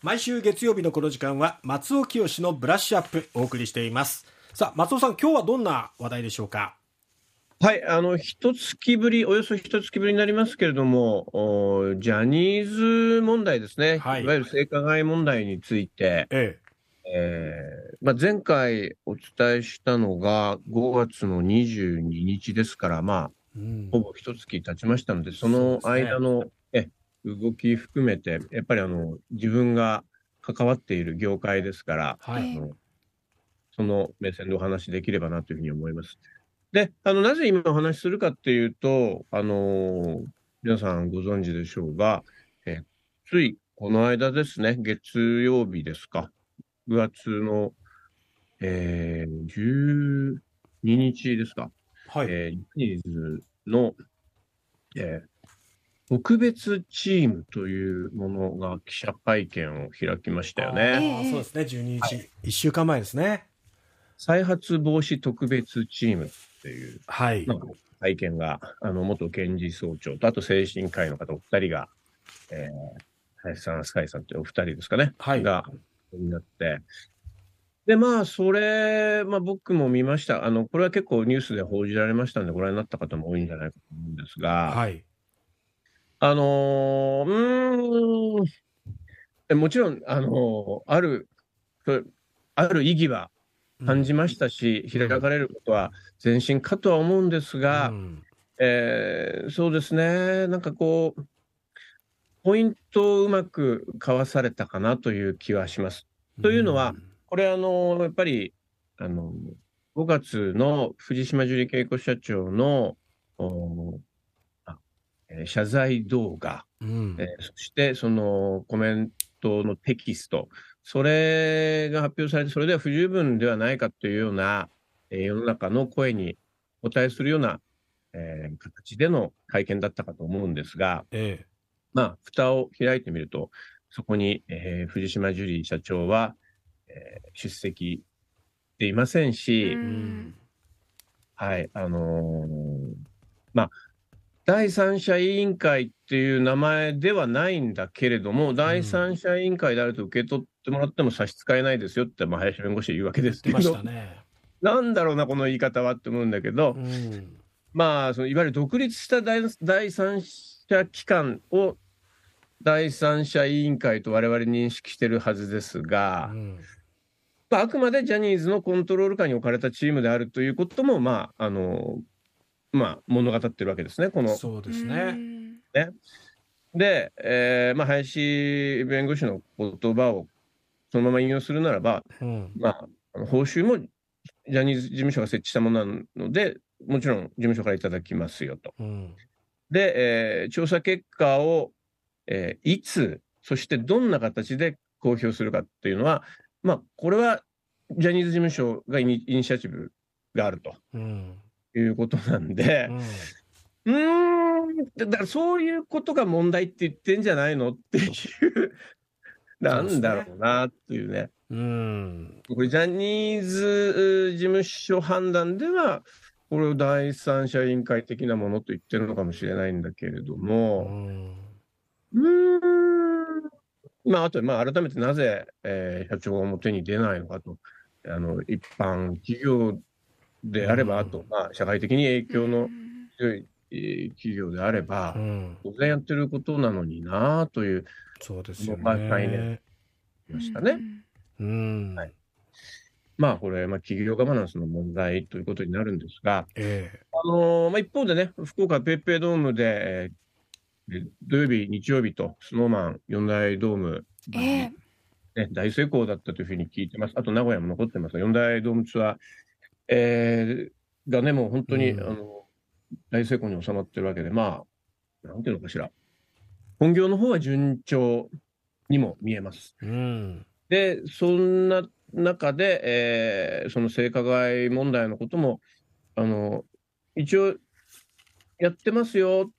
毎週月曜日のこの時間は松尾清のブラッシュアップお送りしています。さあ松尾さん今日はどんな話題でしょうか？はい、あの、一月ぶり、およそ一月ぶりになりますけれども、おジャニーズ問題ですね、はい。い、わゆる性加害問題について、ええ。ーまあ、前回お伝えしたのが5月の22日ですから、まえ、うん。あ、ほぼ一月経ちましたので、その間の、え動き含めて、やっぱりあの自分が関わっている業界ですから、はい。あのその目線でお話しできればなというふうに思います。で、あのなぜ今お話しするかっていうと、あの皆さんご存知でしょうが、えついこの間ですね、月曜日ですか、9月の、えー、12日ですか、はい、えージャニーズの、えー特別チームというものが記者会見を開きましたよあね。ーそうですね。12日、一週間前ですね。再発防止特別チームっていう、はい、まあ会見が、あの、元検事総長と、あと精神科医の方お二人が、えー、林さん、スカイさんというお二人ですかね、はい。が、になって、で、まあ、それ、まあ僕も見ました。あの、これは結構ニュースで報じられましたんで、ご覧になった方も多いんじゃないかと思うんですが、はいあのーうーん。え、もちろん、あのーある、そある意義は感じましたし、開かれることは前進かとは思うんですが、うん。えーそうですね、なんかこう、ポイントをうまくかわされたかなという気はします。というのはこれ、あのやっぱり、あの5月の藤島ジュリ恵子社長の謝罪動画、うん。えーそしてそのコメントのテキスト、それが発表されて、それでは不十分ではないかというような、えー世の中の声にお答えするような、えー形での会見だったかと思うんですが、えまあ、蓋を開いてみると、そこに、えー藤島ジュリー社長は、えー出席していませんし、えうん。はい、あのーまあ、第三者委員会っていう名前ではないんだけれども、第三者委員会であると受け取ってもらっても差し支えないですよって、まあ、林弁護士は言うわけですけど。ね、なんだろうな、この言い方はって思うんだけど、うん。まあ、そのいわゆる独立した第第三者機関を第三者委員会と我々認識してるはずですが、うん。まあ、あくまでジャニーズのコントロール下に置かれたチームであるということも、まあ、あの、まあ、物語ってるわけですね、この。そうですね、で、えーまあ、林弁護士の言葉をそのまま引用するならば、うん。まあ、報酬もジャニーズ事務所が設置したものなので、もちろん事務所からいただきますよと。うん。で、えー調査結果を、えーいつ、そしてどんな形で公表するかっていうのは、まあ、これはジャニーズ事務所がイニイニシアチブがあると。うんいうことなんでう、ん。うーん、だからそういうことが問題って言ってんじゃないのっていう、なんだろうなっていうね。うん。これ、ジャニーズ事務所判断では、これを第三者委員会的なものと言ってるのかもしれないんだけれどうも、ん。うーん、まあ、あと、まあ、改めてなぜ、えー社長が表に出ないのかと、あの、一般企業であれば、うん。あと、まあ、社会的に影響の強い、えー企業であればう、ん。当然やってることなのになという、そうですよまあ概ましたね。うん。はい。まあ、これ、まあ、企業ガバナンスの問題ということになるんですが、ええ。あのーまあ、一方でね、福岡ペイペイドームで、えー土曜日、日曜日と、スノーマン4大ドーム、ええ。ね、大成功だったというふうに聞いてます。あと名古屋も残ってますが、4大ドームツアー、えーがね、もう本当に、うんあの大成功に収まってるわけで、まあ、なんていうのかしら。本業の方は順調にも見えます。うんで、そんな中で、えーその性加害問題のことも、あの、一応、やってますよ、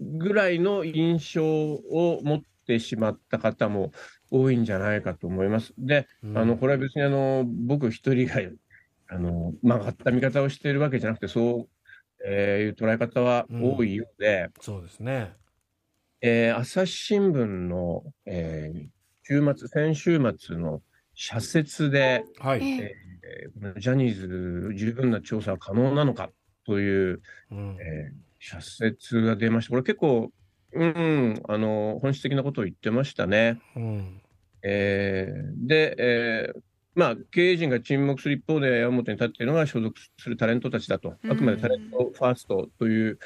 ぐらいの印象を持ってしまった方も多いんじゃないかと思います。で、うんあの、これは別にあの、僕一人が、あの、曲がった見方をしているわけじゃなくて、そう、えーいう捉え方は多いようで、そうですねえー朝日新聞の、えー週末、先週末の社説で、はい。ええージャニーズ十分な調査は可能なのかという、うんえー社説が出ました。これ結構、うん、あの、本質的なことを言ってましたね。うん。えーで、えーまあ、経営陣が沈黙する一方で、矢面に立っているのが所属するタレントたちだと、うんあくまでタレントファーストという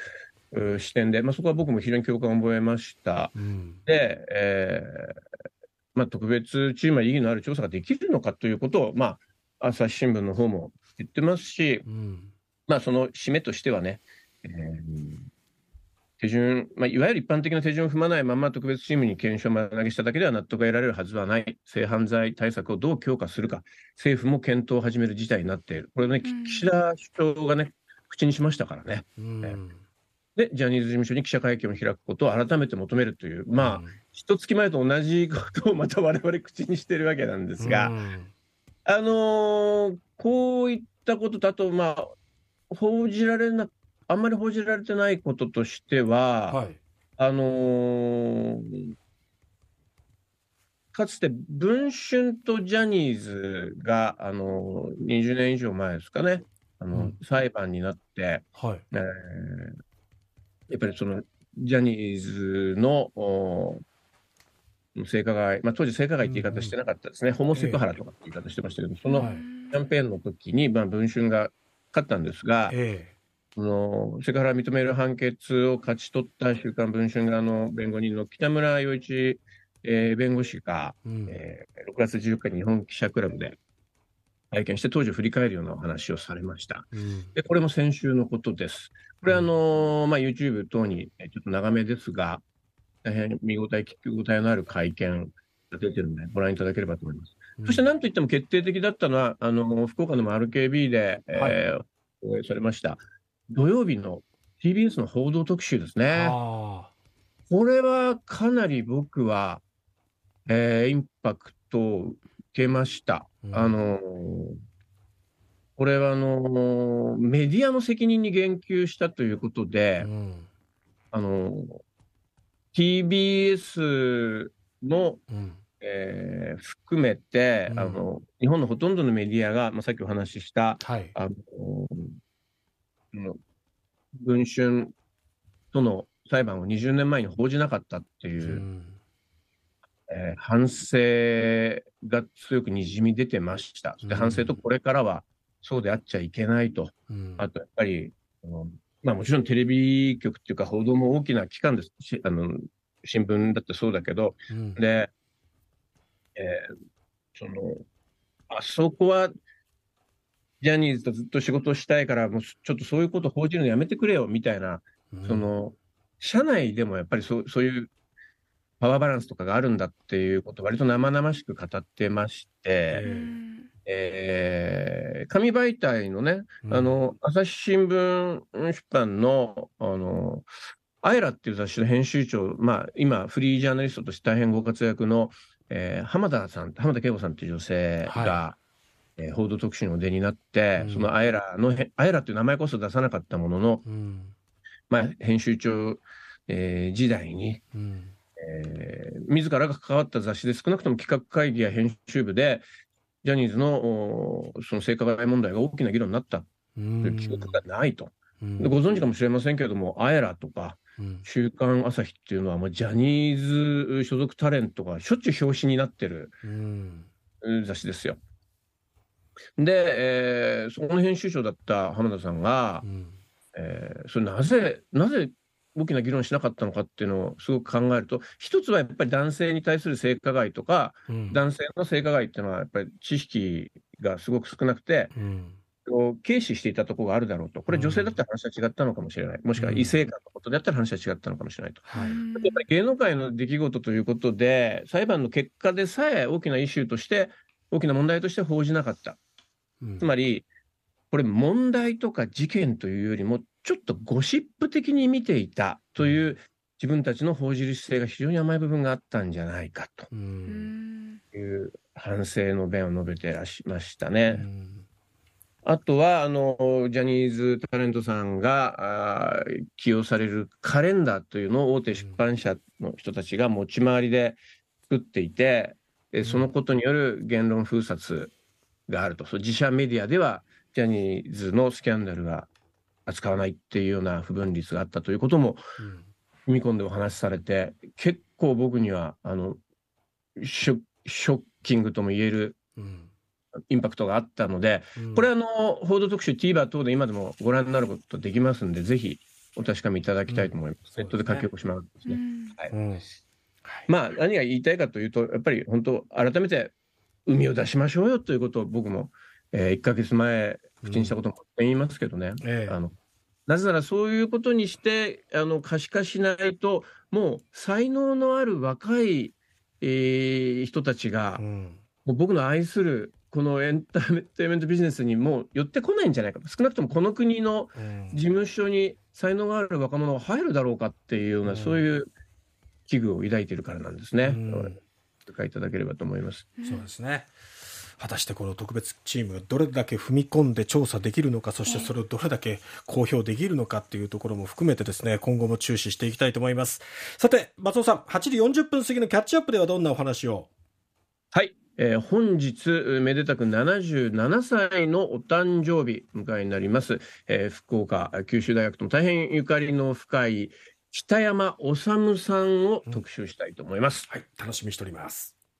う視点で、まあ、そこは僕も非常に共感を覚えました。うん。で、えーまあ、特別チームは意義のある調査ができるのかということを、まあ、朝日新聞の方も言ってますし、うん。まあ、その締めとしてはね、えー手順、まあ、いわゆる一般的な手順を踏まないまま特別チームに検証を丸投げしただけでは納得が得られるはずはない、性犯罪対策をどう強化するか、政府も検討を始める事態になっている。これね、きうん岸田首相がね、口にしましたからね。うん。で、ジャニーズ事務所に記者会見を開くことを改めて求めるという、まあ、うん、一月前と同じことをまた我々口にしてるわけなんですが、うんあのーこういったことと、あと、まあ、報じられな、あんまり報じられてないこととしては、はい。あのーかつて文春とジャニーズが、あのー20年以上前ですかね、あのうん。裁判になって、はい。えーやっぱりそのジャニーズのお性加害、まあ、当時性加害って言い方してなかったですね、ホモセクハラとかって言い方してましたけど、そのはい。キャンペーンの時に、まあ、文春が勝ったんですが、えそのセクハラを認める判決を勝ち取った週刊文春側の弁護人の北村洋一、えー弁護士が、えうん。えー6月14日に日本記者クラブで会見して、当時を振り返るようなお話をされました。うん。で、これも先週のことです。これ、あのーまあ、YouTube 等にえーちょっと長めですが、大変見応え、聞き応えのある会見が出てるので、ご覧いただければと思います。そしてなんといっても決定的だったのは、あの、福岡の RKB で、えー放映されました、土曜日の TBS の報道特集ですね。あこれはかなり僕は、えーインパクトを受けました。うんあのーこれはあのーメディアの責任に言及したということあ。でう、ん。あのー TBS のうん。えー含めて、うんあの、日本のほとんどのメディアが、まあ、さっきお話しした、はい。あの、その文春との裁判を20年前に報じなかったっていうう、ん。えー反省が強くにじみ出てました。で、うん反省とこれからはそうであっちゃいけないと。うん。あと、やっぱり、あのまあもちろんテレビ局っていうか報道も大きな機関ですし、あの、新聞だってそうだけど、うん。で、えーその、あそこは、ジャニーズとずっと仕事をしたいから、もうちょっとそういうこと報じるのやめてくれよ、みたいな、うん。そ、の、社内でもやっぱりそうそういうパワーバランスとかがあるんだっていうことを割と生々しく語ってまして、ええ。ー紙媒体のね、うん。あ、の、朝日新聞出版の、あの、アイラっていう雑誌の編集長、まあ、今、フリージャーナリストとして大変ご活躍の、えー浜田さん、浜田恵子さんっていう女性が、はえー報道特集にお出になって、うんそのアイラのへ、アイラっていう名前こそ出さなかったものの、うん。まあ、編集長、えー時代に、うん。えー自らが関わった雑誌で少なくとも企画会議や編集部で、ジャニーズのおその性加害問題が大きな議論になったうという記憶がないと。んでご存知かもしれませんけれども、アエラとか、うん。週刊朝日っていうのは、もうジャニーズ所属タレントがしょっちゅう表紙になってる雑誌ですよ。で、えーそこの編集長だった浜田さんがう、ん。えーそれなぜ、なぜ大きな議論しなかったのかっていうのをすごく考えると、一つはやっぱり男性に対する性加害とか、うん。男性の性加害っていうのはやっぱり知識がすごく少なくて、うん。を軽視していたところがあるだろうと。これ女性だったら話は違ったのかもしれない。もしくは異性間のことであったら話は違ったのかもしれないと。はい。やっぱり芸能界の出来事ということで、裁判の結果でさえ大きなイシューとして、大きな問題として報じなかった。うん。つまり、これ問題とか事件というよりも、ちょっとゴシップ的に見ていたという自分たちの報じる姿勢が非常に甘い部分があったんじゃないかと。いう反省の弁を述べてらしましたうね。ん。あとは、あの、ジャニーズタレントさんが起用されるカレンダーというのを大手出版社の人たちが持ち回りで作っていて、えそのことによる言論封殺があると、そう自社メディアではジャニーズのスキャンダルが扱わないっていうような不分率があったということも踏み込んでお話しされて、結構僕にはあのショショッキングとも言えるインパクトがあったので、これあの報道特集 TVer 等で今でもご覧になることできますんで、ぜひお確かめいただきたいと思います。ネットで書き起こしますね。はい。まあ何が言いたいかというと、やっぱり本当改めて海を出しましょうよということを僕も、えー、1か月前口にしたことも言いますけどね。ええ、あのなぜならそういうことにしてあの可視化しないともう才能のある若い、えー、人たちが、うん、もう僕の愛するこのエンターテインメントビジネスにもう寄ってこないんじゃないか少なくともこの国の事務所に才能がある若者が入るだろうかっていうような、うん、そういう危惧を抱いているからなんですね。うん、理いただければと思います。そうですね。果たしてこの特別チームがどれだけ踏み込んで調査できるのか、そしてそれをどれだけ公表できるのかっていうところも含めてですね、今後も注視していきたいと思います。さて、松尾さん、8時40分過ぎのキャッチアップではどんなお話を？はい。えー、本日、めでたく77歳のお誕生日迎えになります、えー、福岡九州大学とも大変ゆかりの深い北山治さんを特集したいと思います、うん、はい、楽しみしております。